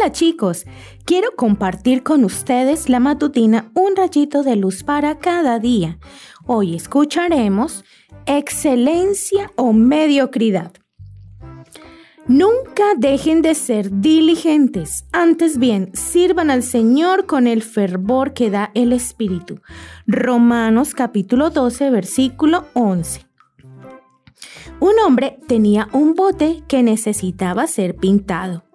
Hola chicos, quiero compartir con ustedes la matutina Un rayito de luz para cada día. Hoy escucharemos excelencia o mediocridad. Nunca dejen de ser diligentes, antes bien, sirvan al Señor con el fervor que da el Espíritu. Romanos capítulo 12, versículo 11. Un hombre tenía un bote que necesitaba ser pintado.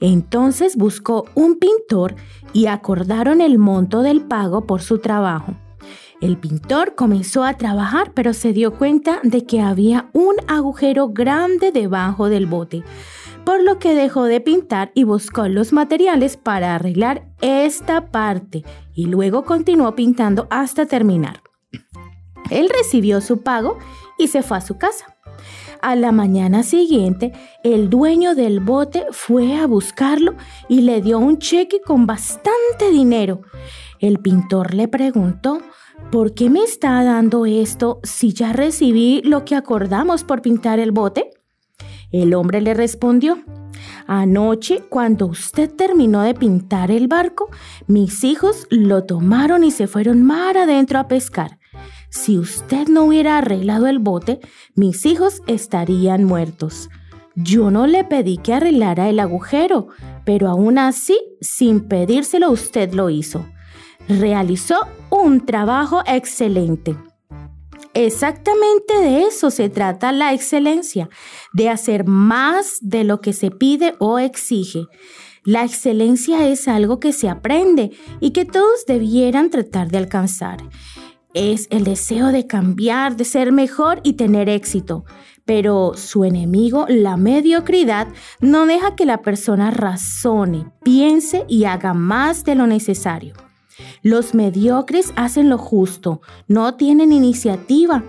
Entonces buscó un pintor y acordaron el monto del pago por su trabajo. El pintor comenzó a trabajar, pero se dio cuenta de que había un agujero grande debajo del bote, por lo que dejó de pintar y buscó los materiales para arreglar esta parte y luego continuó pintando hasta terminar. Él recibió su pago y se fue a su casa. A la mañana siguiente, el dueño del bote fue a buscarlo y le dio un cheque con bastante dinero. El pintor le preguntó, ¿por qué me está dando esto si ya recibí lo que acordamos por pintar el bote? El hombre le respondió, Anoche, cuando usted terminó de pintar el barco, mis hijos lo tomaron y se fueron mar adentro a pescar. Si usted no hubiera arreglado el bote, mis hijos estarían muertos. Yo no le pedí que arreglara el agujero, pero aún así, sin pedírselo, usted lo hizo. Realizó un trabajo excelente. Exactamente de eso se trata la excelencia, de hacer más de lo que se pide o exige. La excelencia es algo que se aprende y que todos debieran tratar de alcanzar es el deseo de cambiar, de ser mejor y tener éxito. Pero su enemigo, la mediocridad, no deja que la persona razone, piense y haga más de lo necesario. Los mediocres hacen lo justo, no tienen iniciativa,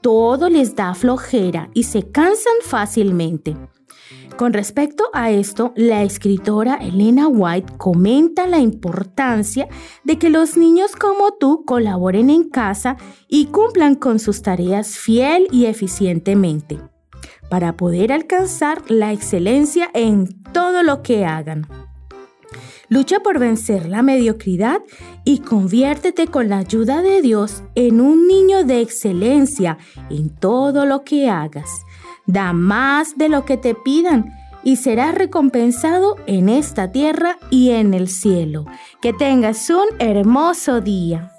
todo les da flojera y se cansan fácilmente. Con respecto a esto, la escritora Elena White comenta la importancia de que los niños como tú colaboren en casa y cumplan con sus tareas fiel y eficientemente para poder alcanzar la excelencia en todo lo que hagan. Lucha por vencer la mediocridad y conviértete con la ayuda de Dios en un niño de excelencia en todo lo que hagas. Da más de lo que te pidan y serás recompensado en esta tierra y en el cielo. Que tengas un hermoso día.